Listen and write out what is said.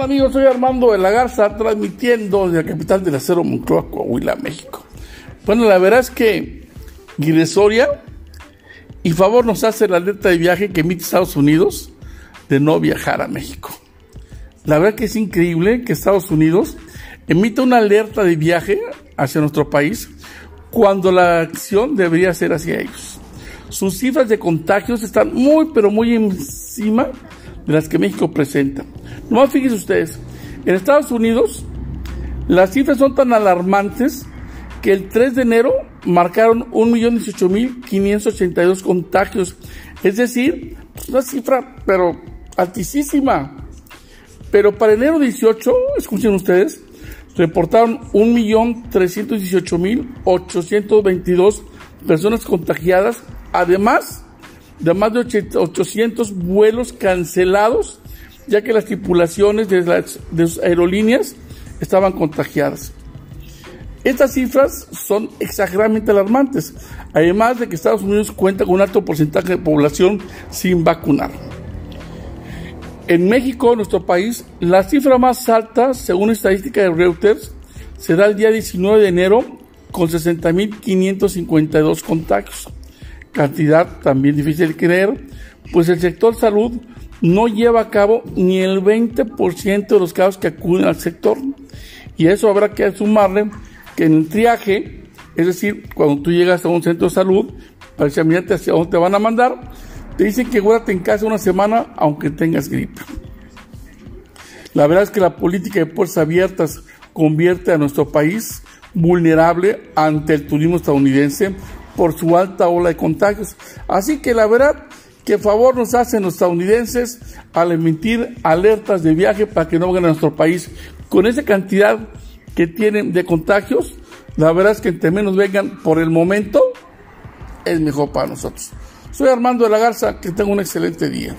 Hola amigos? Soy Armando de la Garza transmitiendo desde la capital del acero Moncloa, Coahuila, México. Bueno, la verdad es que Guiresoria y favor nos hace la alerta de viaje que emite Estados Unidos de no viajar a México. La verdad que es increíble que Estados Unidos emita una alerta de viaje hacia nuestro país cuando la acción debería ser hacia ellos. Sus cifras de contagios están muy, pero muy encima de las que México presenta. Nomás fíjense ustedes, en Estados Unidos las cifras son tan alarmantes que el 3 de enero marcaron 1.018.582 contagios. Es decir, una cifra, pero altísima. Pero para enero 18, escuchen ustedes, reportaron 1.318.822 personas contagiadas, además de más de 800 vuelos cancelados, ya que las tripulaciones de, las, de sus aerolíneas estaban contagiadas. Estas cifras son exageradamente alarmantes, además de que Estados Unidos cuenta con un alto porcentaje de población sin vacunar. En México, nuestro país, la cifra más alta, según estadística de Reuters, será el día 19 de enero con 60.552 contagios. Cantidad también difícil de creer, pues el sector salud no lleva a cabo ni el 20% de los casos que acuden al sector. Y eso habrá que sumarle que en el triaje, es decir, cuando tú llegas a un centro de salud, para examinarte hacia dónde te van a mandar, te dicen que guárdate en casa una semana aunque tengas gripe. La verdad es que la política de puertas abiertas convierte a nuestro país vulnerable ante el turismo estadounidense por su alta ola de contagios. Así que la verdad, que favor nos hacen los estadounidenses al emitir alertas de viaje para que no vengan a nuestro país. Con esa cantidad que tienen de contagios, la verdad es que entre menos vengan por el momento, es mejor para nosotros. Soy Armando de la Garza, que tenga un excelente día.